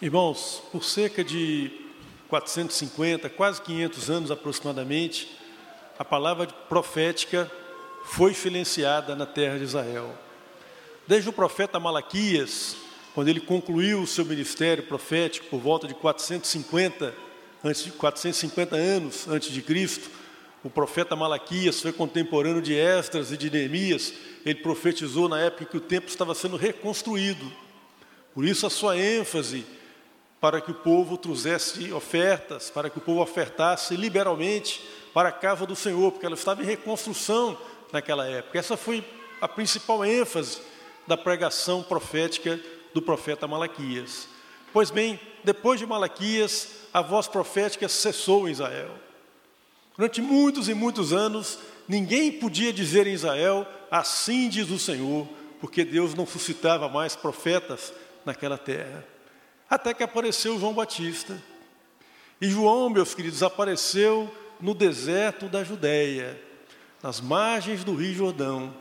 Irmãos, por cerca de 450, quase 500 anos aproximadamente, a palavra profética foi silenciada na terra de Israel. Desde o profeta Malaquias, quando ele concluiu o seu ministério profético por volta de 450, antes de 450 anos antes de Cristo, o profeta Malaquias foi contemporâneo de Esdras e de Neemias. Ele profetizou na época que o templo estava sendo reconstruído. Por isso a sua ênfase para que o povo trouxesse ofertas, para que o povo ofertasse liberalmente para a casa do Senhor, porque ela estava em reconstrução naquela época. Essa foi a principal ênfase da pregação profética do profeta Malaquias. Pois bem, depois de Malaquias, a voz profética cessou em Israel. Durante muitos e muitos anos, ninguém podia dizer em Israel, assim diz o Senhor, porque Deus não suscitava mais profetas naquela terra. Até que apareceu João Batista. E João, meus queridos, apareceu no deserto da Judéia, nas margens do Rio Jordão.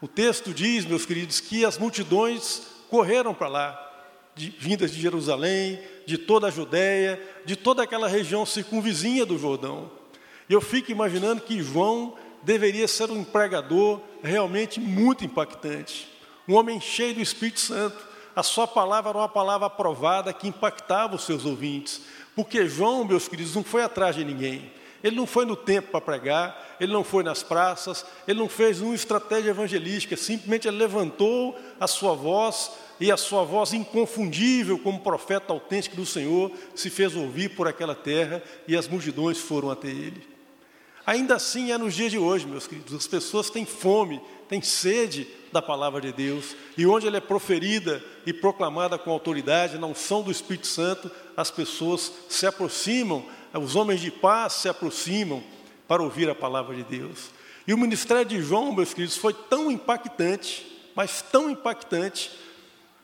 O texto diz, meus queridos, que as multidões correram para lá, de, vindas de Jerusalém, de toda a Judéia, de toda aquela região circunvizinha do Jordão. E eu fico imaginando que João deveria ser um pregador realmente muito impactante, um homem cheio do Espírito Santo, a sua palavra era uma palavra aprovada que impactava os seus ouvintes. Porque João, meus queridos, não foi atrás de ninguém. Ele não foi no templo para pregar, ele não foi nas praças, ele não fez uma estratégia evangelística, simplesmente ele levantou a sua voz e a sua voz inconfundível como profeta autêntico do Senhor se fez ouvir por aquela terra e as multidões foram até ele. Ainda assim é nos dias de hoje, meus queridos, as pessoas têm fome, têm sede da palavra de Deus, e onde ela é proferida e proclamada com autoridade, na unção do Espírito Santo, as pessoas se aproximam, os homens de paz se aproximam para ouvir a palavra de Deus. E o ministério de João, meus queridos, foi tão impactante, mas tão impactante,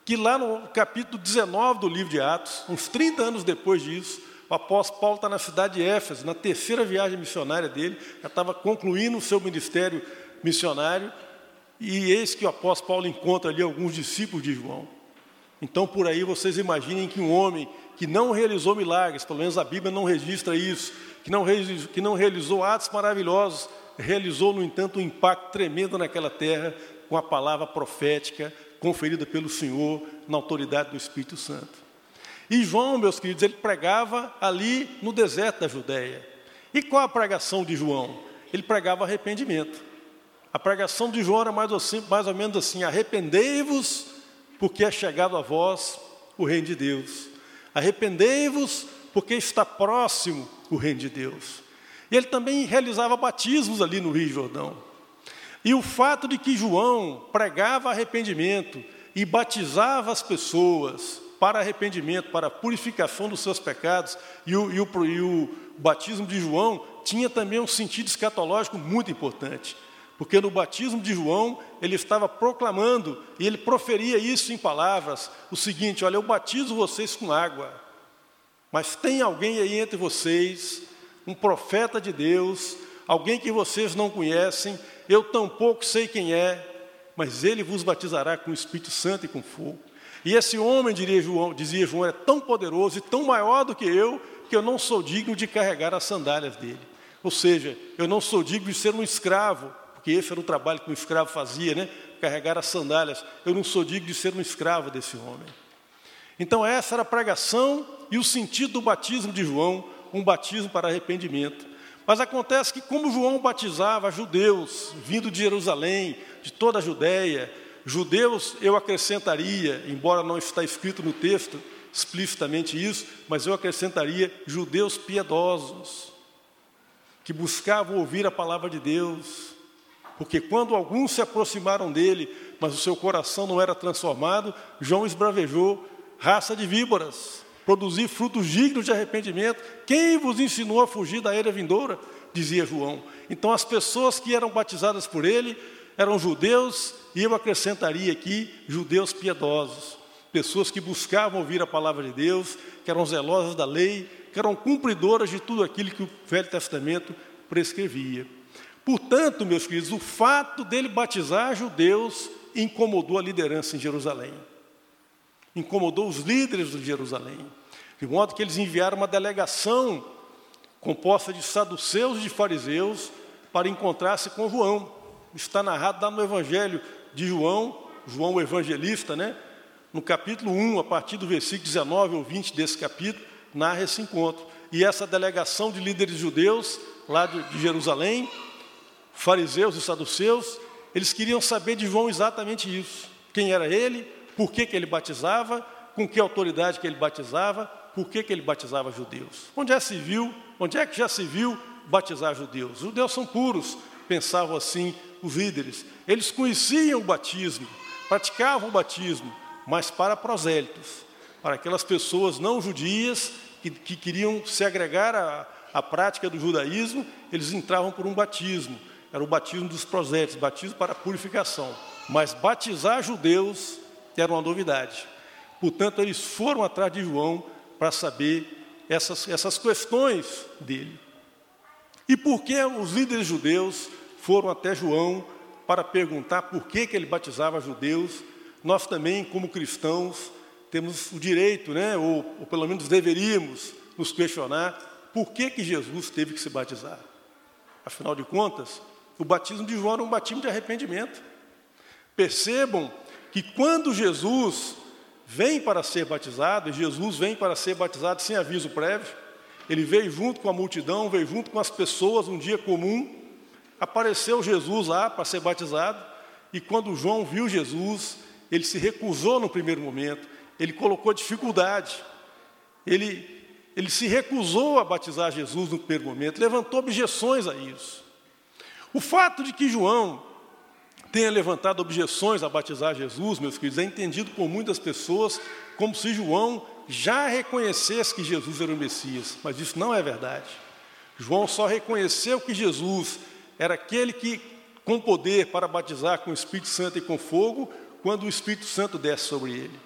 que lá no capítulo 19 do livro de Atos, uns 30 anos depois disso, o apóstolo Paulo está na cidade de Éfeso, na terceira viagem missionária dele, já estava concluindo o seu ministério missionário, e eis que o apóstolo Paulo encontra ali alguns discípulos de João. Então, por aí, vocês imaginem que um homem que não realizou milagres, pelo menos a Bíblia não registra isso, que não, que não realizou atos maravilhosos, realizou, no entanto, um impacto tremendo naquela terra com a palavra profética conferida pelo Senhor na autoridade do Espírito Santo. E João, meus queridos, ele pregava ali no deserto da Judéia. E qual a pregação de João? Ele pregava arrependimento. A pregação de João era mais, assim, mais ou menos assim: arrependei-vos, porque é chegado a vós o reino de Deus. Arrependei-vos, porque está próximo o reino de Deus. E ele também realizava batismos ali no Rio Jordão. E o fato de que João pregava arrependimento e batizava as pessoas para arrependimento, para purificação dos seus pecados, e o, e o, e o batismo de João tinha também um sentido escatológico muito importante. Porque no batismo de João, ele estava proclamando, e ele proferia isso em palavras: o seguinte, olha, eu batizo vocês com água, mas tem alguém aí entre vocês, um profeta de Deus, alguém que vocês não conhecem, eu tampouco sei quem é, mas ele vos batizará com o Espírito Santo e com fogo. E esse homem, João, dizia João, é tão poderoso e tão maior do que eu, que eu não sou digno de carregar as sandálias dele. Ou seja, eu não sou digno de ser um escravo, porque esse era o trabalho que um escravo fazia, né? carregar as sandálias. Eu não sou digno de ser um escravo desse homem. Então, essa era a pregação e o sentido do batismo de João, um batismo para arrependimento. Mas acontece que, como João batizava judeus vindo de Jerusalém, de toda a Judéia, judeus eu acrescentaria, embora não está escrito no texto explicitamente isso, mas eu acrescentaria judeus piedosos, que buscavam ouvir a palavra de Deus, porque quando alguns se aproximaram dele, mas o seu coração não era transformado, João esbravejou raça de víboras, produzir frutos dignos de arrependimento. Quem vos ensinou a fugir da era vindoura? Dizia João. Então as pessoas que eram batizadas por ele eram judeus, e eu acrescentaria aqui judeus piedosos, pessoas que buscavam ouvir a palavra de Deus, que eram zelosas da lei, que eram cumpridoras de tudo aquilo que o Velho Testamento prescrevia. Portanto, meus queridos, o fato dele batizar judeus incomodou a liderança em Jerusalém. incomodou os líderes de Jerusalém, de modo que eles enviaram uma delegação composta de saduceus e de fariseus para encontrar-se com João. Está narrado lá no Evangelho de João, João o evangelista, né? No capítulo 1, a partir do versículo 19 ou 20 desse capítulo, narra esse encontro. E essa delegação de líderes judeus, lá de, de Jerusalém, fariseus e saduceus, eles queriam saber de João exatamente isso. Quem era ele, por que, que ele batizava, com que autoridade que ele batizava, por que, que ele batizava judeus. Onde é se viu, onde é que já se viu batizar judeus? Os judeus são puros, pensavam assim os líderes. Eles conheciam o batismo, praticavam o batismo, mas para prosélitos, para aquelas pessoas não judias que, que queriam se agregar à, à prática do judaísmo, eles entravam por um batismo. Era o batismo dos prosélitos, batismo para purificação. Mas batizar judeus era uma novidade. Portanto, eles foram atrás de João para saber essas, essas questões dele. E por que os líderes judeus foram até João para perguntar por que, que ele batizava judeus? Nós também, como cristãos, temos o direito, né, ou, ou pelo menos deveríamos nos questionar por que, que Jesus teve que se batizar. Afinal de contas, o batismo de João era um batismo de arrependimento. Percebam que quando Jesus vem para ser batizado, e Jesus vem para ser batizado sem aviso prévio, ele veio junto com a multidão, veio junto com as pessoas, um dia comum, apareceu Jesus lá para ser batizado, e quando João viu Jesus, ele se recusou no primeiro momento, ele colocou dificuldade, ele, ele se recusou a batizar Jesus no primeiro momento, levantou objeções a isso. O fato de que João tenha levantado objeções a batizar Jesus, meus queridos, é entendido por muitas pessoas como se João já reconhecesse que Jesus era o Messias, mas isso não é verdade. João só reconheceu que Jesus era aquele que, com poder para batizar com o Espírito Santo e com fogo, quando o Espírito Santo desce sobre ele.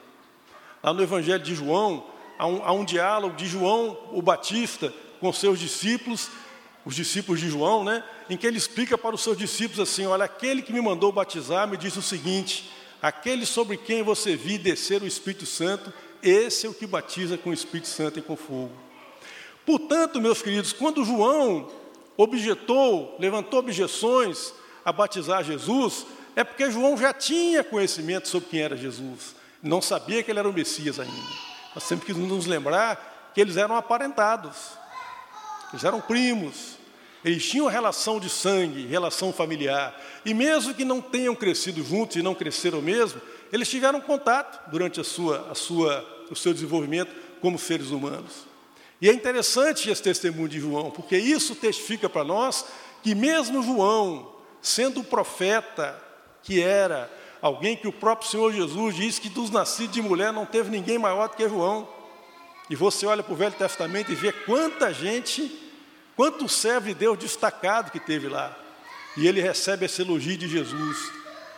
Lá no Evangelho de João, há um, há um diálogo de João, o Batista, com seus discípulos, os discípulos de João, né, em que ele explica para os seus discípulos assim: Olha, aquele que me mandou batizar me disse o seguinte: aquele sobre quem você viu descer o Espírito Santo, esse é o que batiza com o Espírito Santo e com fogo. Portanto, meus queridos, quando João objetou, levantou objeções a batizar Jesus, é porque João já tinha conhecimento sobre quem era Jesus, não sabia que ele era o Messias ainda. Nós sempre queremos nos lembrar que eles eram aparentados, eles eram primos, eles tinham relação de sangue, relação familiar. E mesmo que não tenham crescido juntos e não cresceram mesmo, eles tiveram contato durante a sua, a sua, o seu desenvolvimento como seres humanos. E é interessante esse testemunho de João, porque isso testifica para nós que mesmo João, sendo o profeta que era, alguém que o próprio Senhor Jesus disse que dos nascidos de mulher não teve ninguém maior do que João. E você olha para o Velho Testamento e vê quanta gente, quanto servo de Deus destacado que teve lá. E ele recebe esse elogio de Jesus.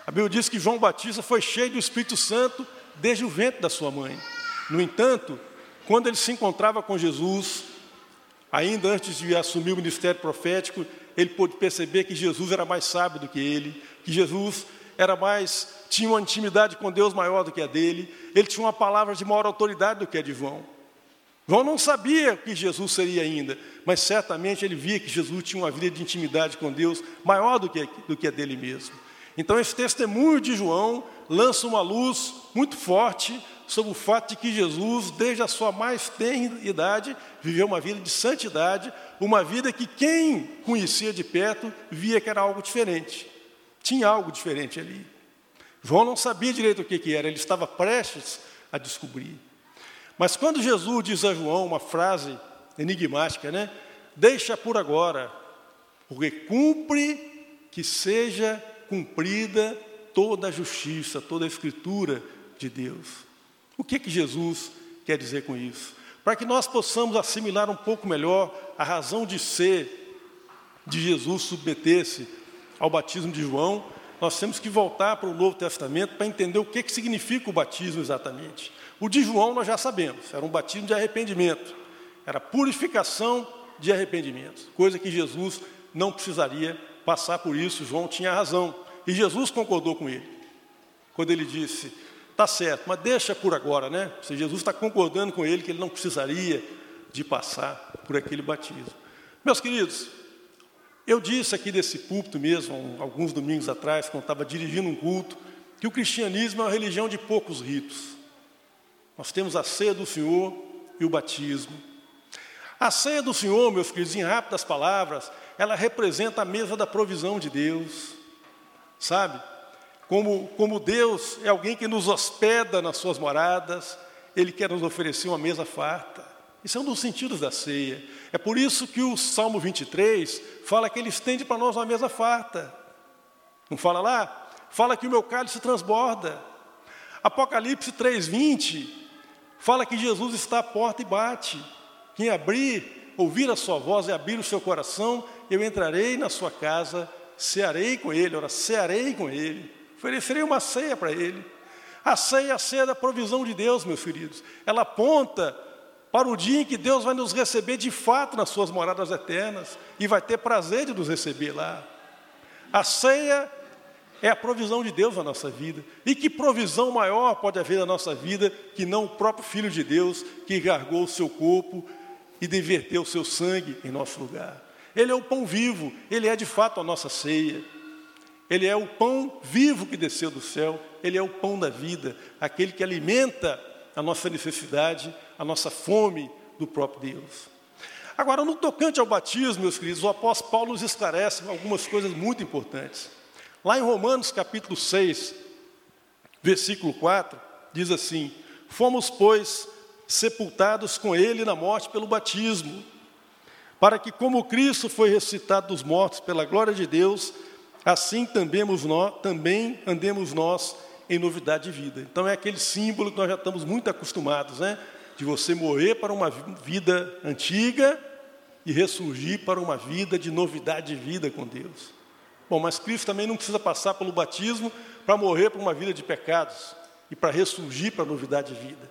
A Bíblia diz que João Batista foi cheio do Espírito Santo desde o ventre da sua mãe. No entanto, quando ele se encontrava com Jesus, ainda antes de assumir o ministério profético, ele pôde perceber que Jesus era mais sábio do que ele, que Jesus era mais tinha uma intimidade com Deus maior do que a dele, ele tinha uma palavra de maior autoridade do que a de João. João não sabia que Jesus seria ainda, mas certamente ele via que Jesus tinha uma vida de intimidade com Deus maior do que, do que a dele mesmo. Então, esse testemunho de João lança uma luz muito forte sobre o fato de que Jesus, desde a sua mais tenra idade, viveu uma vida de santidade, uma vida que quem conhecia de perto via que era algo diferente. Tinha algo diferente ali. João não sabia direito o que, que era, ele estava prestes a descobrir. Mas quando Jesus diz a João uma frase enigmática, né? Deixa por agora, porque cumpre que seja cumprida toda a justiça, toda a escritura de Deus. O que que Jesus quer dizer com isso? Para que nós possamos assimilar um pouco melhor a razão de ser de Jesus submeter-se ao batismo de João, nós temos que voltar para o Novo Testamento para entender o que, que significa o batismo exatamente. O de João nós já sabemos, era um batismo de arrependimento, era purificação de arrependimento, coisa que Jesus não precisaria passar por isso, João tinha razão. E Jesus concordou com ele, quando ele disse: Tá certo, mas deixa por agora, né? Se Jesus está concordando com ele que ele não precisaria de passar por aquele batismo. Meus queridos, eu disse aqui desse púlpito mesmo, alguns domingos atrás, quando estava dirigindo um culto, que o cristianismo é uma religião de poucos ritos. Nós temos a ceia do Senhor e o batismo. A ceia do Senhor, meus queridos, em rápidas palavras, ela representa a mesa da provisão de Deus, sabe? Como, como Deus é alguém que nos hospeda nas suas moradas, Ele quer nos oferecer uma mesa farta. Isso é um dos sentidos da ceia. É por isso que o Salmo 23 fala que Ele estende para nós uma mesa farta. Não fala lá? Fala que o meu cálice transborda. Apocalipse 3,20 fala que Jesus está à porta e bate. Quem abrir, ouvir a sua voz e abrir o seu coração, eu entrarei na sua casa, cearei com ele, ora, cearei com ele, oferecerei uma ceia para ele. A ceia é a ceia da provisão de Deus, meus queridos. Ela aponta para o dia em que Deus vai nos receber de fato nas suas moradas eternas e vai ter prazer de nos receber lá. A ceia é a provisão de Deus na nossa vida. E que provisão maior pode haver na nossa vida que não o próprio Filho de Deus que gargou o seu corpo e de o seu sangue em nosso lugar. Ele é o pão vivo, ele é de fato a nossa ceia. Ele é o pão vivo que desceu do céu, ele é o pão da vida, aquele que alimenta a nossa necessidade, a nossa fome do próprio Deus. Agora, no tocante ao batismo, meus queridos, o apóstolo Paulo nos esclarece algumas coisas muito importantes. Lá em Romanos capítulo 6, versículo 4, diz assim: Fomos, pois, sepultados com ele na morte pelo batismo, para que, como Cristo foi ressuscitado dos mortos pela glória de Deus, assim também, nós, também andemos nós em novidade de vida. Então é aquele símbolo que nós já estamos muito acostumados, né? De você morrer para uma vida antiga e ressurgir para uma vida de novidade de vida com Deus. Bom, mas Cristo também não precisa passar pelo batismo para morrer para uma vida de pecados e para ressurgir para a novidade de vida.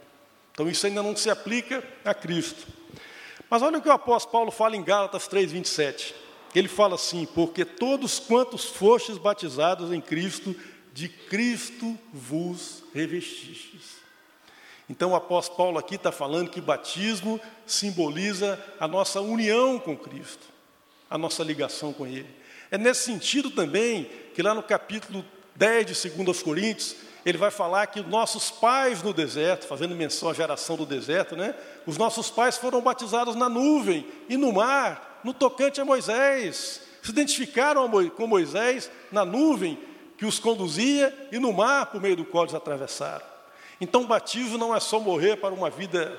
Então isso ainda não se aplica a Cristo. Mas olha o que o apóstolo Paulo fala em Gálatas 3:27. Ele fala assim: "Porque todos quantos fostes batizados em Cristo, de Cristo vos revestistes". Então o apóstolo Paulo aqui está falando que batismo simboliza a nossa união com Cristo, a nossa ligação com Ele. É nesse sentido também que lá no capítulo 10 de 2 Coríntios, ele vai falar que nossos pais no deserto, fazendo menção à geração do deserto, né? Os nossos pais foram batizados na nuvem e no mar, no tocante a Moisés. Se identificaram com Moisés na nuvem que os conduzia e no mar por meio do qual eles atravessaram. Então, o batismo não é só morrer para uma vida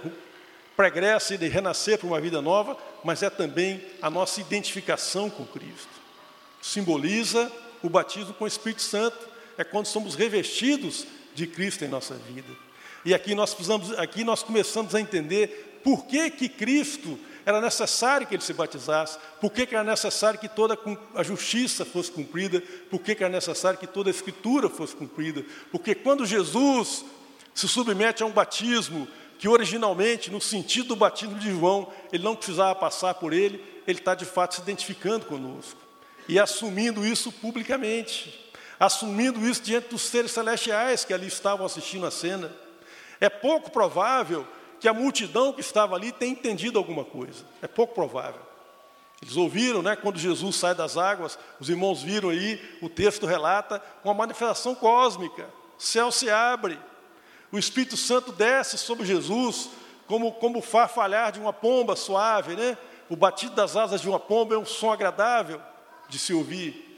pregressa e renascer para uma vida nova, mas é também a nossa identificação com Cristo. Simboliza o batismo com o Espírito Santo. É quando somos revestidos de Cristo em nossa vida. E aqui nós precisamos, aqui nós começamos a entender por que que Cristo era necessário que ele se batizasse, por que, que era necessário que toda a justiça fosse cumprida, por que, que era necessário que toda a escritura fosse cumprida, porque quando Jesus se submete a um batismo que originalmente, no sentido do batismo de João, ele não precisava passar por ele, ele está de fato se identificando conosco e assumindo isso publicamente assumindo isso diante dos seres celestiais que ali estavam assistindo a cena. É pouco provável que a multidão que estava ali tenha entendido alguma coisa. É pouco provável. Eles ouviram, né, quando Jesus sai das águas, os irmãos viram aí, o texto relata uma manifestação cósmica. O céu se abre, o Espírito Santo desce sobre Jesus, como, como o farfalhar de uma pomba suave, né? O batido das asas de uma pomba é um som agradável de se ouvir.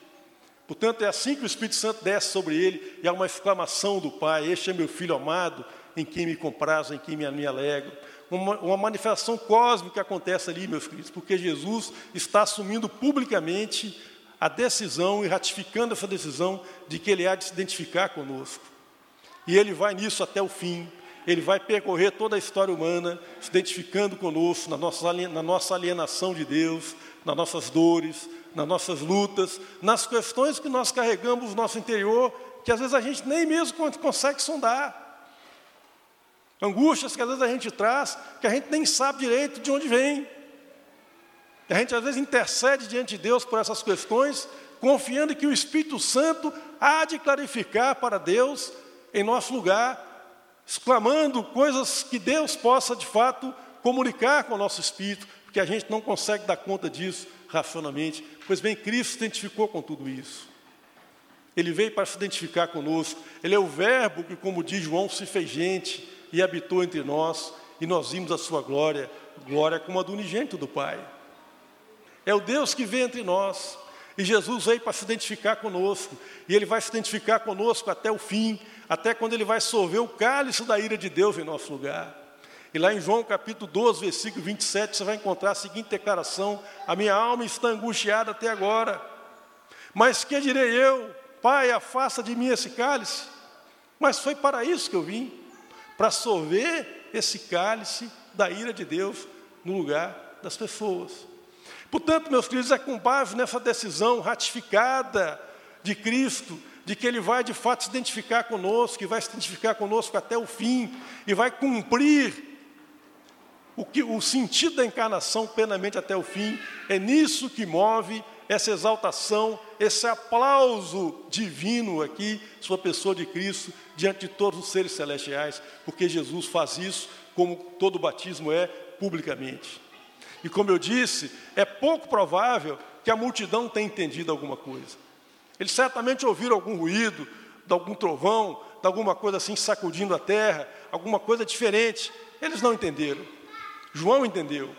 Portanto, é assim que o Espírito Santo desce sobre ele e há uma exclamação do Pai: Este é meu filho amado, em quem me comprazo, em quem me, alegro. Uma, uma manifestação cósmica acontece ali, meus queridos, porque Jesus está assumindo publicamente a decisão e ratificando essa decisão de que ele há de se identificar conosco. E ele vai nisso até o fim. Ele vai percorrer toda a história humana, se identificando conosco na nossa, na nossa alienação de Deus, nas nossas dores, nas nossas lutas, nas questões que nós carregamos no nosso interior, que às vezes a gente nem mesmo consegue sondar. Angústias que às vezes a gente traz, que a gente nem sabe direito de onde vem. A gente às vezes intercede diante de Deus por essas questões, confiando que o Espírito Santo há de clarificar para Deus, em nosso lugar, exclamando coisas que Deus possa de fato comunicar com o nosso espírito, porque a gente não consegue dar conta disso racionalmente. Pois bem, Cristo se identificou com tudo isso. Ele veio para se identificar conosco. Ele é o Verbo que, como diz João, se fez gente e habitou entre nós, e nós vimos a sua glória, glória como a do unigênito do Pai. É o Deus que vem entre nós. E Jesus veio para se identificar conosco. E Ele vai se identificar conosco até o fim, até quando Ele vai sorver o cálice da ira de Deus em nosso lugar. E lá em João capítulo 12, versículo 27, você vai encontrar a seguinte declaração: A minha alma está angustiada até agora. Mas que direi eu? Pai, afasta de mim esse cálice. Mas foi para isso que eu vim para sorver esse cálice da ira de Deus no lugar das pessoas. Portanto, meus queridos, é com base nessa decisão ratificada de Cristo, de que Ele vai de fato se identificar conosco, que vai se identificar conosco até o fim, e vai cumprir o, que, o sentido da encarnação plenamente até o fim, é nisso que move essa exaltação, esse aplauso divino aqui, sua pessoa de Cristo, diante de todos os seres celestiais, porque Jesus faz isso, como todo batismo é, publicamente. E como eu disse, é pouco provável que a multidão tenha entendido alguma coisa. Eles certamente ouviram algum ruído, de algum trovão, de alguma coisa assim sacudindo a terra, alguma coisa diferente. Eles não entenderam. João entendeu.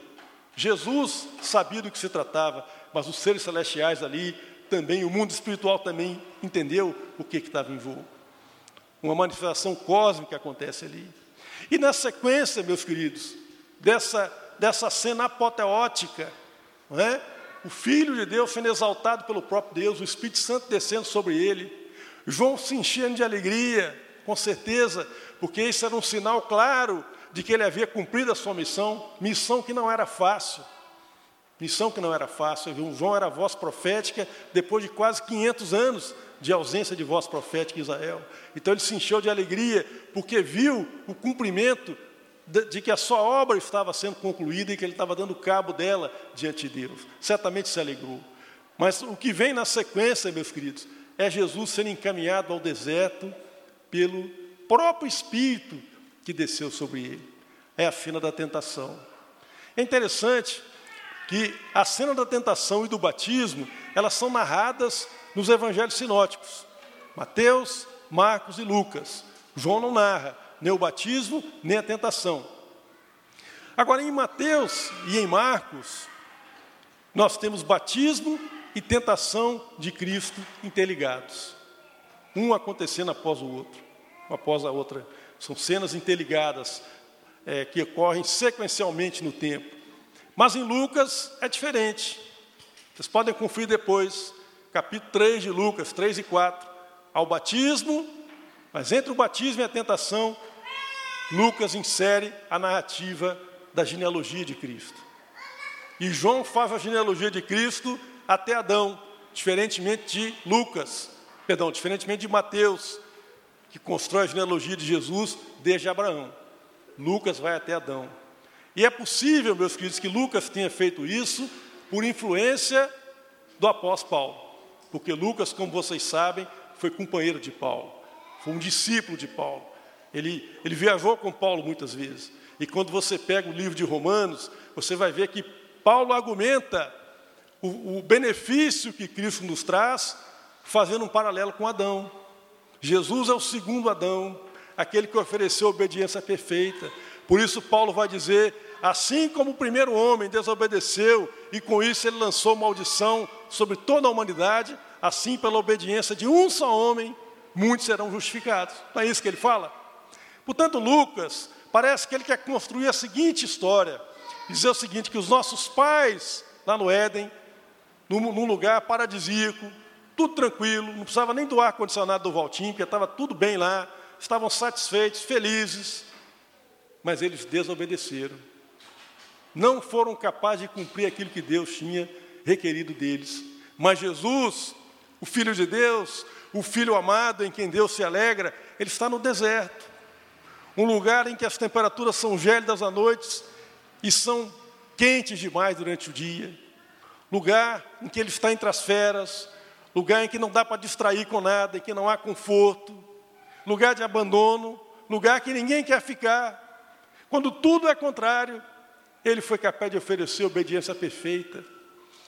Jesus sabia do que se tratava, mas os seres celestiais ali também, o mundo espiritual também entendeu o que estava em voo. Uma manifestação cósmica acontece ali. E na sequência, meus queridos, dessa dessa cena apoteótica, não é? o Filho de Deus sendo exaltado pelo próprio Deus, o Espírito Santo descendo sobre ele, João se enchendo de alegria, com certeza, porque isso era um sinal claro de que ele havia cumprido a sua missão, missão que não era fácil, missão que não era fácil. João era voz profética depois de quase 500 anos de ausência de voz profética em Israel. Então ele se encheu de alegria porque viu o cumprimento de que a sua obra estava sendo concluída e que ele estava dando cabo dela diante de Deus. Certamente se alegrou. Mas o que vem na sequência, meus queridos, é Jesus sendo encaminhado ao deserto pelo próprio Espírito que desceu sobre ele. É a cena da tentação. É interessante que a cena da tentação e do batismo, elas são narradas nos evangelhos sinóticos. Mateus, Marcos e Lucas. João não narra, nem o batismo, nem a tentação. Agora, em Mateus e em Marcos, nós temos batismo e tentação de Cristo interligados, um acontecendo após o outro, após a outra. São cenas interligadas é, que ocorrem sequencialmente no tempo. Mas em Lucas é diferente. Vocês podem conferir depois, capítulo 3 de Lucas, 3 e 4. Ao batismo, mas entre o batismo e a tentação, Lucas insere a narrativa da genealogia de Cristo. E João faz a genealogia de Cristo até Adão, diferentemente de Lucas, perdão, diferentemente de Mateus, que constrói a genealogia de Jesus desde Abraão. Lucas vai até Adão. E é possível, meus queridos, que Lucas tenha feito isso por influência do apóstolo Paulo, porque Lucas, como vocês sabem, foi companheiro de Paulo, foi um discípulo de Paulo. Ele, ele viajou com Paulo muitas vezes. E quando você pega o livro de Romanos, você vai ver que Paulo argumenta o, o benefício que Cristo nos traz, fazendo um paralelo com Adão. Jesus é o segundo Adão, aquele que ofereceu obediência perfeita. Por isso, Paulo vai dizer: assim como o primeiro homem desobedeceu e com isso ele lançou maldição sobre toda a humanidade, assim, pela obediência de um só homem, muitos serão justificados. Não é isso que ele fala? Portanto, Lucas, parece que ele quer construir a seguinte história: dizer o seguinte, que os nossos pais, lá no Éden, num, num lugar paradisíaco, tudo tranquilo, não precisava nem do ar-condicionado do Valtim, porque estava tudo bem lá, estavam satisfeitos, felizes, mas eles desobedeceram. Não foram capazes de cumprir aquilo que Deus tinha requerido deles. Mas Jesus, o Filho de Deus, o Filho amado em quem Deus se alegra, ele está no deserto um lugar em que as temperaturas são gélidas à noite e são quentes demais durante o dia, lugar em que ele está entre as feras, lugar em que não dá para distrair com nada, em que não há conforto, lugar de abandono, lugar que ninguém quer ficar, quando tudo é contrário, ele foi capaz de oferecer obediência perfeita.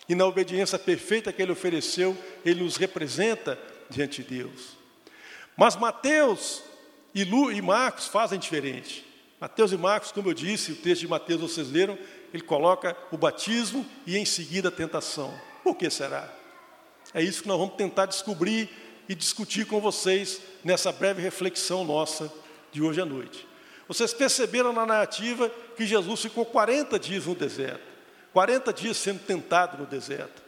E na obediência perfeita que ele ofereceu, ele nos representa diante de Deus. Mas Mateus e, Lu, e Marcos fazem diferente. Mateus e Marcos, como eu disse, o texto de Mateus vocês leram, ele coloca o batismo e em seguida a tentação. Por que será? É isso que nós vamos tentar descobrir e discutir com vocês nessa breve reflexão nossa de hoje à noite. Vocês perceberam na narrativa que Jesus ficou 40 dias no deserto, 40 dias sendo tentado no deserto.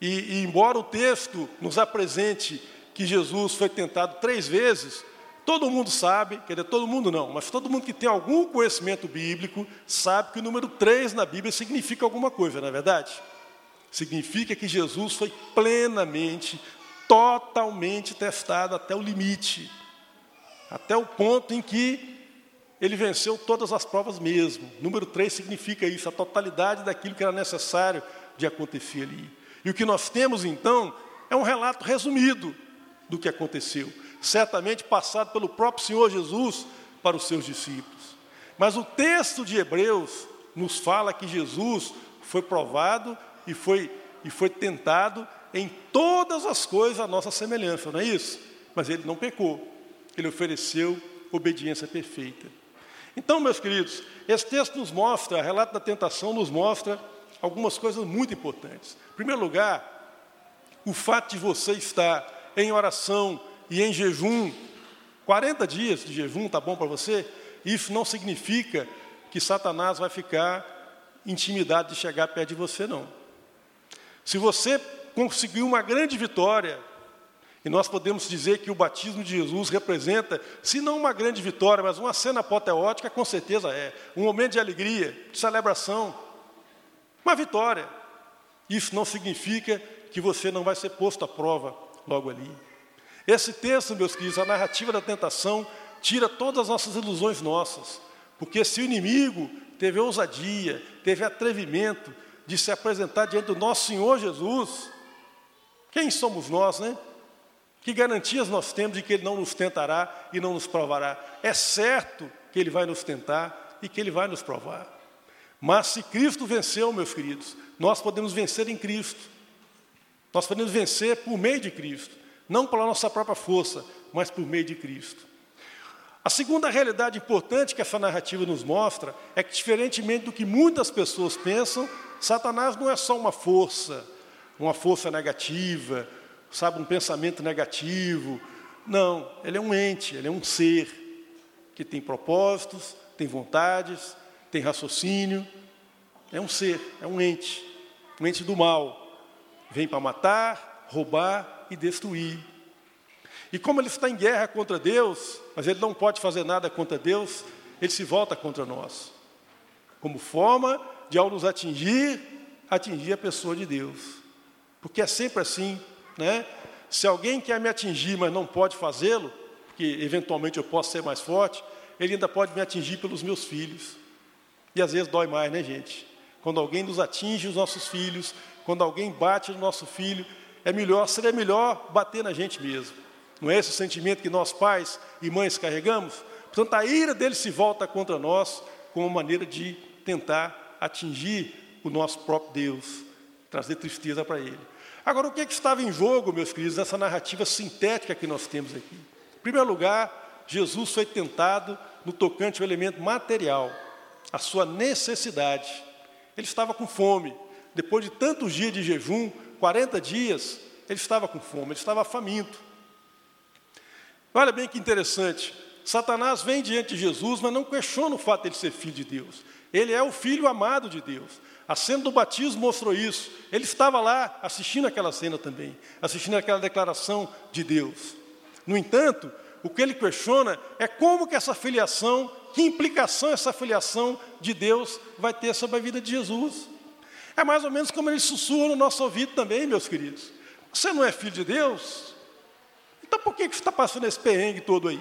E, e embora o texto nos apresente que Jesus foi tentado três vezes, todo mundo sabe, quer dizer, todo mundo não, mas todo mundo que tem algum conhecimento bíblico sabe que o número três na Bíblia significa alguma coisa, não é verdade? Significa que Jesus foi plenamente, totalmente testado até o limite, até o ponto em que ele venceu todas as provas mesmo. Número 3 significa isso, a totalidade daquilo que era necessário de acontecer ali. E o que nós temos então é um relato resumido do que aconteceu, certamente passado pelo próprio Senhor Jesus para os seus discípulos. Mas o texto de Hebreus nos fala que Jesus foi provado e foi, e foi tentado em todas as coisas a nossa semelhança, não é isso? Mas ele não pecou, ele ofereceu obediência perfeita. Então, meus queridos, esse texto nos mostra, o relato da tentação nos mostra algumas coisas muito importantes. Em primeiro lugar, o fato de você estar em oração e em jejum, 40 dias de jejum, está bom para você? Isso não significa que Satanás vai ficar intimidado de chegar perto de você, não. Se você conseguiu uma grande vitória, e nós podemos dizer que o batismo de Jesus representa, se não uma grande vitória, mas uma cena apoteótica, com certeza é. Um momento de alegria, de celebração, uma vitória. Isso não significa que você não vai ser posto à prova logo ali. Esse texto, meus queridos, a narrativa da tentação, tira todas as nossas ilusões nossas. Porque se o inimigo teve ousadia, teve atrevimento de se apresentar diante do nosso Senhor Jesus, quem somos nós, né? Que garantias nós temos de que Ele não nos tentará e não nos provará? É certo que Ele vai nos tentar e que Ele vai nos provar. Mas se Cristo venceu, meus queridos, nós podemos vencer em Cristo. Nós podemos vencer por meio de Cristo, não pela nossa própria força, mas por meio de Cristo. A segunda realidade importante que essa narrativa nos mostra é que, diferentemente do que muitas pessoas pensam, Satanás não é só uma força, uma força negativa, sabe, um pensamento negativo. Não, ele é um ente, ele é um ser que tem propósitos, tem vontades, tem raciocínio. É um ser, é um ente, um ente do mal. Vem para matar, roubar e destruir. E como ele está em guerra contra Deus, mas ele não pode fazer nada contra Deus, ele se volta contra nós. Como forma de, ao nos atingir, atingir a pessoa de Deus. Porque é sempre assim, né? Se alguém quer me atingir, mas não pode fazê-lo, porque eventualmente eu posso ser mais forte, ele ainda pode me atingir pelos meus filhos. E às vezes dói mais, né, gente? Quando alguém nos atinge os nossos filhos, quando alguém bate no nosso filho, é melhor, seria melhor bater na gente mesmo. Não é esse o sentimento que nós pais e mães carregamos? Portanto, a ira dele se volta contra nós como maneira de tentar atingir o nosso próprio Deus, trazer tristeza para ele. Agora, o que, é que estava em jogo, meus queridos, nessa narrativa sintética que nós temos aqui? Em primeiro lugar, Jesus foi tentado no tocante ao elemento material, a sua necessidade. Ele estava com fome. Depois de tantos dias de jejum, 40 dias, ele estava com fome, ele estava faminto. Olha bem que interessante. Satanás vem diante de Jesus, mas não questiona o fato de ele ser filho de Deus. Ele é o filho amado de Deus. A cena do batismo mostrou isso. Ele estava lá assistindo aquela cena também, assistindo aquela declaração de Deus. No entanto, o que ele questiona é como que essa filiação, que implicação essa filiação de Deus vai ter sobre a vida de Jesus. É mais ou menos como ele sussurra no nosso ouvido também, meus queridos. Você não é filho de Deus? Então por que você está passando esse perrengue todo aí?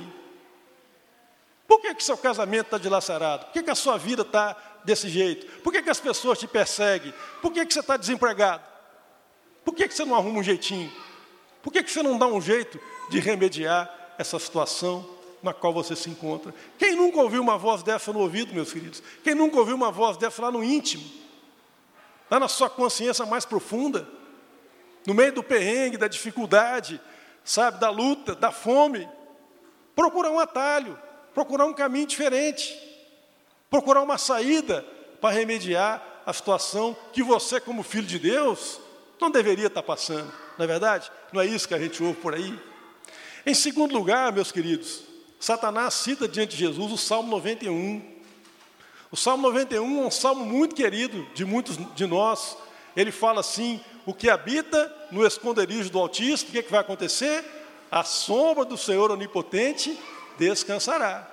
Por que, que seu casamento está dilacerado? Por que, que a sua vida está desse jeito? Por que, que as pessoas te perseguem? Por que, que você está desempregado? Por que, que você não arruma um jeitinho? Por que, que você não dá um jeito de remediar essa situação na qual você se encontra. Quem nunca ouviu uma voz dessa no ouvido, meus queridos? Quem nunca ouviu uma voz dessa lá no íntimo? Lá na sua consciência mais profunda? No meio do perrengue, da dificuldade, sabe, da luta, da fome? Procurar um atalho, procurar um caminho diferente, procurar uma saída para remediar a situação que você, como filho de Deus, não deveria estar passando. Não é verdade? Não é isso que a gente ouve por aí? Em segundo lugar, meus queridos, Satanás cita diante de Jesus o Salmo 91. O Salmo 91 é um salmo muito querido de muitos de nós. Ele fala assim: o que habita no esconderijo do Altíssimo, o que, é que vai acontecer? A sombra do Senhor Onipotente descansará.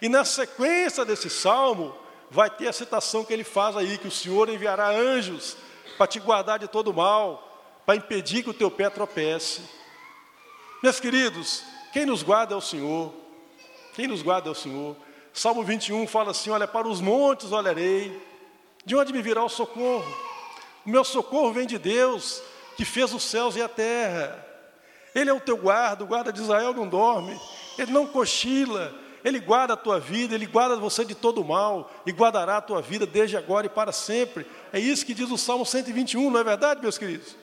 E na sequência desse salmo, vai ter a citação que ele faz aí, que o Senhor enviará anjos para te guardar de todo mal, para impedir que o teu pé tropece. Meus queridos, quem nos guarda é o Senhor. Quem nos guarda é o Senhor. Salmo 21 fala assim: Olha, para os montes olharei, de onde me virá o socorro? O meu socorro vem de Deus, que fez os céus e a terra. Ele é o teu guarda, o guarda de Israel não dorme, ele não cochila, ele guarda a tua vida, Ele guarda você de todo mal e guardará a tua vida desde agora e para sempre. É isso que diz o Salmo 121, não é verdade, meus queridos?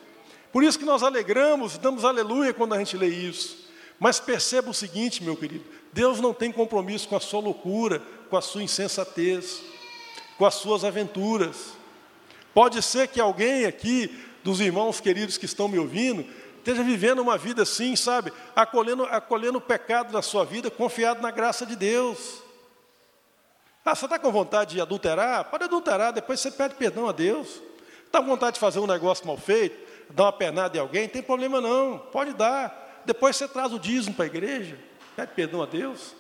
Por isso que nós alegramos, damos aleluia quando a gente lê isso. Mas perceba o seguinte, meu querido: Deus não tem compromisso com a sua loucura, com a sua insensatez, com as suas aventuras. Pode ser que alguém aqui, dos irmãos queridos que estão me ouvindo, esteja vivendo uma vida assim, sabe? Acolhendo, acolhendo o pecado da sua vida, confiado na graça de Deus. Ah, você está com vontade de adulterar? Pode adulterar, depois você pede perdão a Deus. Está com vontade de fazer um negócio mal feito, dar uma pernada em alguém? Não tem problema não, pode dar. Depois você traz o dízimo para a igreja, pede perdão a Deus.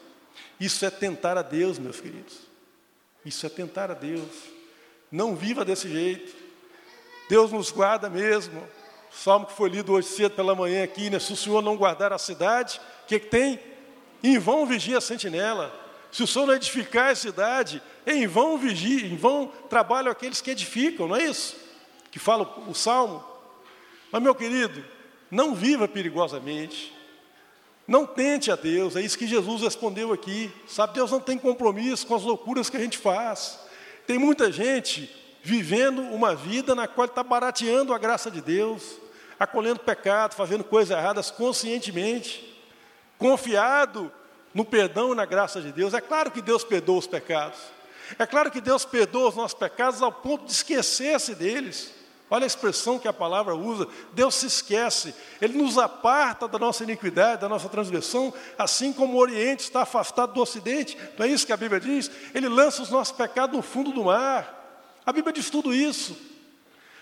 Isso é tentar a Deus, meus queridos. Isso é tentar a Deus. Não viva desse jeito. Deus nos guarda mesmo. Salmo que foi lido hoje cedo pela manhã aqui, né? Se o Senhor não guardar a cidade, o que, que tem? Em vão vigia a sentinela. Se o Senhor não edificar a cidade, em vão vigia, em vão trabalham aqueles que edificam, não é isso? Que fala o Salmo. Mas, meu querido, não viva perigosamente. Não tente a Deus, é isso que Jesus respondeu aqui. Sabe, Deus não tem compromisso com as loucuras que a gente faz. Tem muita gente vivendo uma vida na qual está barateando a graça de Deus, acolhendo pecado, fazendo coisas erradas conscientemente, confiado no perdão e na graça de Deus. É claro que Deus perdoa os pecados. É claro que Deus perdoa os nossos pecados ao ponto de esquecer-se deles. Olha a expressão que a palavra usa. Deus se esquece. Ele nos aparta da nossa iniquidade, da nossa transgressão, assim como o Oriente está afastado do Ocidente. Não é isso que a Bíblia diz? Ele lança os nossos pecados no fundo do mar. A Bíblia diz tudo isso.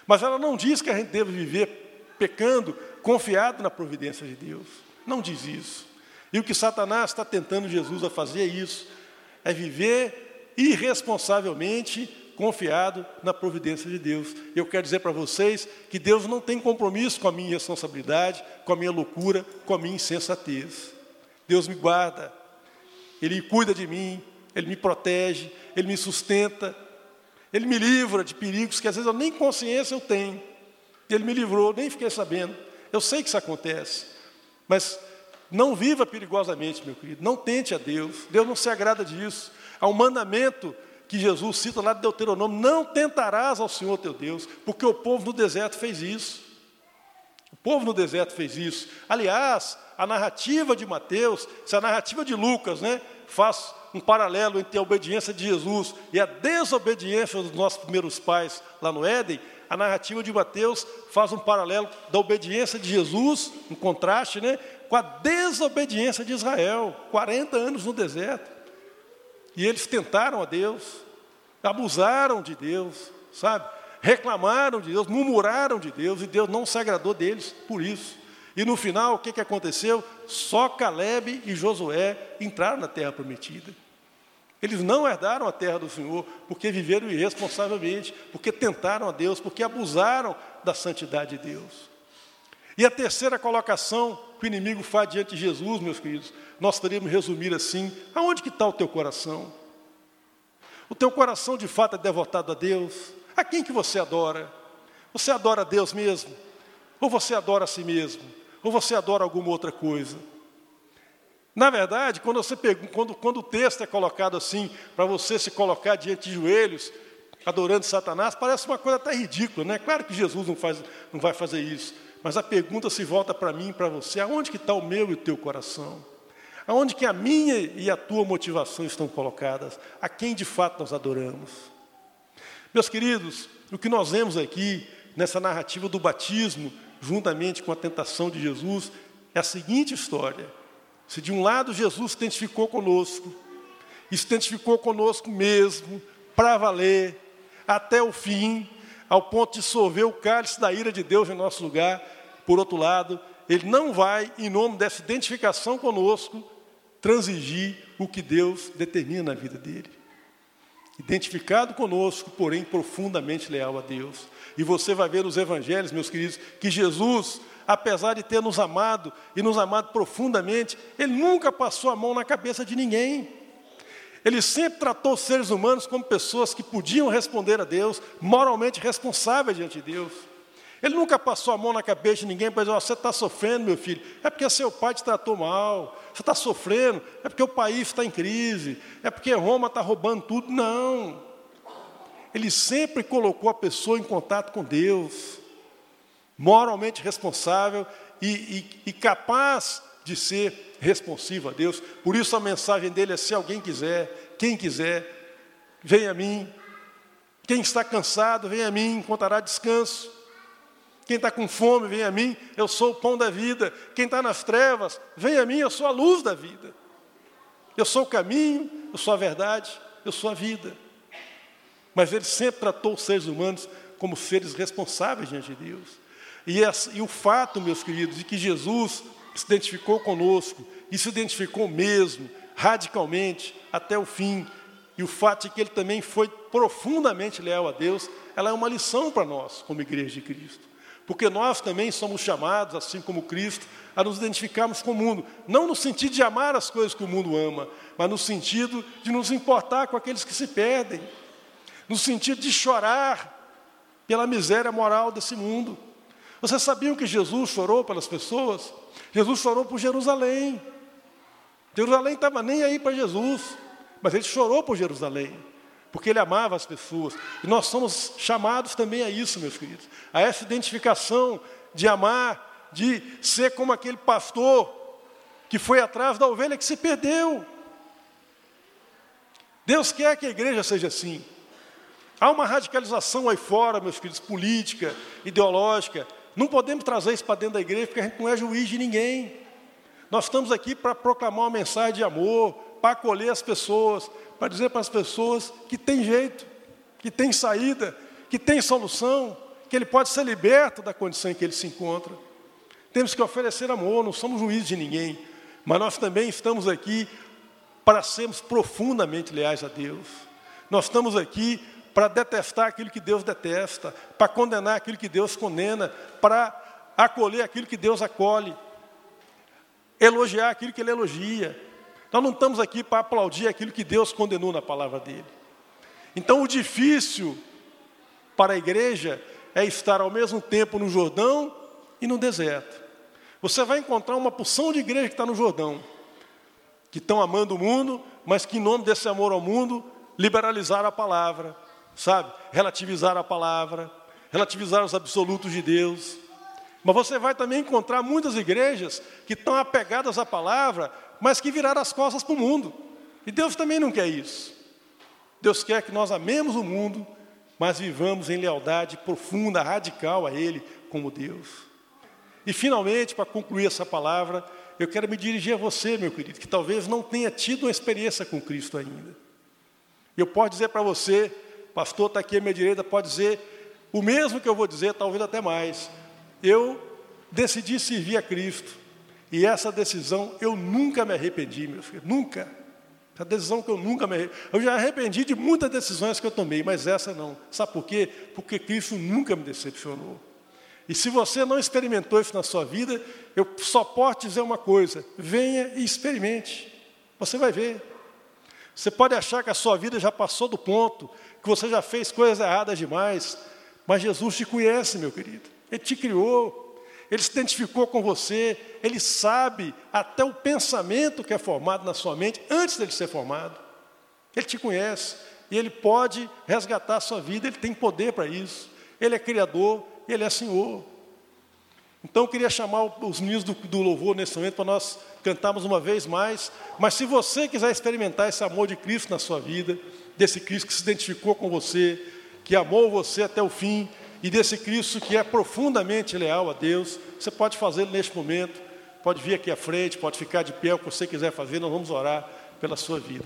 Mas ela não diz que a gente deve viver pecando, confiado na providência de Deus. Não diz isso. E o que Satanás está tentando Jesus a fazer é isso: é viver irresponsavelmente confiado na providência de Deus. Eu quero dizer para vocês que Deus não tem compromisso com a minha responsabilidade, com a minha loucura, com a minha insensatez. Deus me guarda, Ele cuida de mim, Ele me protege, Ele me sustenta, Ele me livra de perigos que às vezes eu nem consciência eu tenho. Ele me livrou, nem fiquei sabendo. Eu sei que isso acontece, mas não viva perigosamente, meu querido. Não tente a Deus. Deus não se agrada disso. Há um mandamento que Jesus cita lá de Deuteronômio: não tentarás ao Senhor teu Deus, porque o povo no deserto fez isso. O povo no deserto fez isso. Aliás, a narrativa de Mateus, se a narrativa de Lucas, né, faz um paralelo entre a obediência de Jesus e a desobediência dos nossos primeiros pais lá no Éden, a narrativa de Mateus faz um paralelo da obediência de Jesus, um contraste, né, com a desobediência de Israel, 40 anos no deserto. E eles tentaram a Deus, abusaram de Deus, sabe? Reclamaram de Deus, murmuraram de Deus, e Deus não se agradou deles por isso. E no final, o que, que aconteceu? Só Caleb e Josué entraram na terra prometida. Eles não herdaram a terra do Senhor porque viveram irresponsavelmente, porque tentaram a Deus, porque abusaram da santidade de Deus. E a terceira colocação que o inimigo faz diante de Jesus, meus queridos, nós poderíamos resumir assim: aonde que está o teu coração? O teu coração de fato é devotado a Deus? A quem que você adora? Você adora a Deus mesmo? Ou você adora a si mesmo? Ou você adora alguma outra coisa? Na verdade, quando, você, quando, quando o texto é colocado assim, para você se colocar diante de joelhos, adorando Satanás, parece uma coisa até ridícula, né? Claro que Jesus não, faz, não vai fazer isso. Mas a pergunta se volta para mim e para você: aonde que está o meu e o teu coração? Aonde que a minha e a tua motivação estão colocadas? A quem de fato nós adoramos? Meus queridos, o que nós vemos aqui nessa narrativa do batismo, juntamente com a tentação de Jesus, é a seguinte história. Se de um lado Jesus se identificou conosco, e se identificou conosco mesmo, para valer, até o fim, ao ponto de sorver o cálice da ira de Deus em nosso lugar, por outro lado, ele não vai, em nome dessa identificação conosco, transigir o que Deus determina na vida dele. Identificado conosco, porém profundamente leal a Deus. E você vai ver nos evangelhos, meus queridos, que Jesus, apesar de ter nos amado e nos amado profundamente, ele nunca passou a mão na cabeça de ninguém. Ele sempre tratou os seres humanos como pessoas que podiam responder a Deus, moralmente responsáveis diante de Deus. Ele nunca passou a mão na cabeça de ninguém para dizer: oh, você está sofrendo, meu filho, é porque seu pai te tratou mal, você está sofrendo, é porque o país está em crise, é porque Roma está roubando tudo. Não. Ele sempre colocou a pessoa em contato com Deus, moralmente responsável e, e, e capaz de ser responsivo a Deus. Por isso a mensagem dele é: se alguém quiser, quem quiser, venha a mim. Quem está cansado, venha a mim, encontrará descanso. Quem está com fome, vem a mim, eu sou o pão da vida. Quem está nas trevas, vem a mim, eu sou a luz da vida. Eu sou o caminho, eu sou a verdade, eu sou a vida. Mas ele sempre tratou os seres humanos como seres responsáveis diante de Deus. E, e o fato, meus queridos, de que Jesus se identificou conosco e se identificou mesmo, radicalmente, até o fim, e o fato de que ele também foi profundamente leal a Deus, ela é uma lição para nós, como igreja de Cristo. Porque nós também somos chamados, assim como Cristo, a nos identificarmos com o mundo. Não no sentido de amar as coisas que o mundo ama, mas no sentido de nos importar com aqueles que se perdem. No sentido de chorar pela miséria moral desse mundo. Vocês sabiam que Jesus chorou pelas pessoas? Jesus chorou por Jerusalém. Jerusalém estava nem aí para Jesus, mas ele chorou por Jerusalém porque ele amava as pessoas. E nós somos chamados também a isso, meus queridos, a essa identificação de amar, de ser como aquele pastor que foi atrás da ovelha que se perdeu. Deus quer que a igreja seja assim. Há uma radicalização aí fora, meus queridos, política, ideológica. Não podemos trazer isso para dentro da igreja, porque a gente não é juiz de ninguém. Nós estamos aqui para proclamar uma mensagem de amor, para acolher as pessoas, para dizer para as pessoas que tem jeito, que tem saída, que tem solução, que ele pode ser liberto da condição em que ele se encontra. Temos que oferecer amor, não somos juízes de ninguém, mas nós também estamos aqui para sermos profundamente leais a Deus. Nós estamos aqui para detestar aquilo que Deus detesta, para condenar aquilo que Deus condena, para acolher aquilo que Deus acolhe, elogiar aquilo que Ele elogia, nós não estamos aqui para aplaudir aquilo que Deus condenou na palavra dele. Então, o difícil para a igreja é estar ao mesmo tempo no Jordão e no deserto. Você vai encontrar uma porção de igreja que está no Jordão, que estão amando o mundo, mas que, em nome desse amor ao mundo, liberalizaram a palavra, sabe? Relativizaram a palavra, relativizaram os absolutos de Deus. Mas você vai também encontrar muitas igrejas que estão apegadas à palavra, mas que viraram as costas para o mundo. E Deus também não quer isso. Deus quer que nós amemos o mundo, mas vivamos em lealdade profunda, radical a Ele como Deus. E finalmente, para concluir essa palavra, eu quero me dirigir a você, meu querido, que talvez não tenha tido uma experiência com Cristo ainda. Eu posso dizer para você, pastor está aqui à minha direita, pode dizer o mesmo que eu vou dizer, talvez até mais. Eu decidi servir a Cristo. E essa decisão eu nunca me arrependi, meu filho, nunca. Essa decisão que eu nunca me arrependi. Eu já arrependi de muitas decisões que eu tomei, mas essa não. Sabe por quê? Porque Cristo nunca me decepcionou. E se você não experimentou isso na sua vida, eu só posso dizer uma coisa: venha e experimente. Você vai ver. Você pode achar que a sua vida já passou do ponto, que você já fez coisas erradas demais, mas Jesus te conhece, meu querido. Ele te criou, Ele se identificou com você, ele sabe até o pensamento que é formado na sua mente antes dele ser formado. Ele te conhece e ele pode resgatar a sua vida, ele tem poder para isso. Ele é criador, ele é Senhor. Então eu queria chamar os meninos do, do louvor nesse momento para nós cantarmos uma vez mais. Mas se você quiser experimentar esse amor de Cristo na sua vida, desse Cristo que se identificou com você, que amou você até o fim, e desse Cristo que é profundamente leal a Deus, você pode fazê-lo neste momento, pode vir aqui à frente, pode ficar de pé, o que você quiser fazer, nós vamos orar pela sua vida.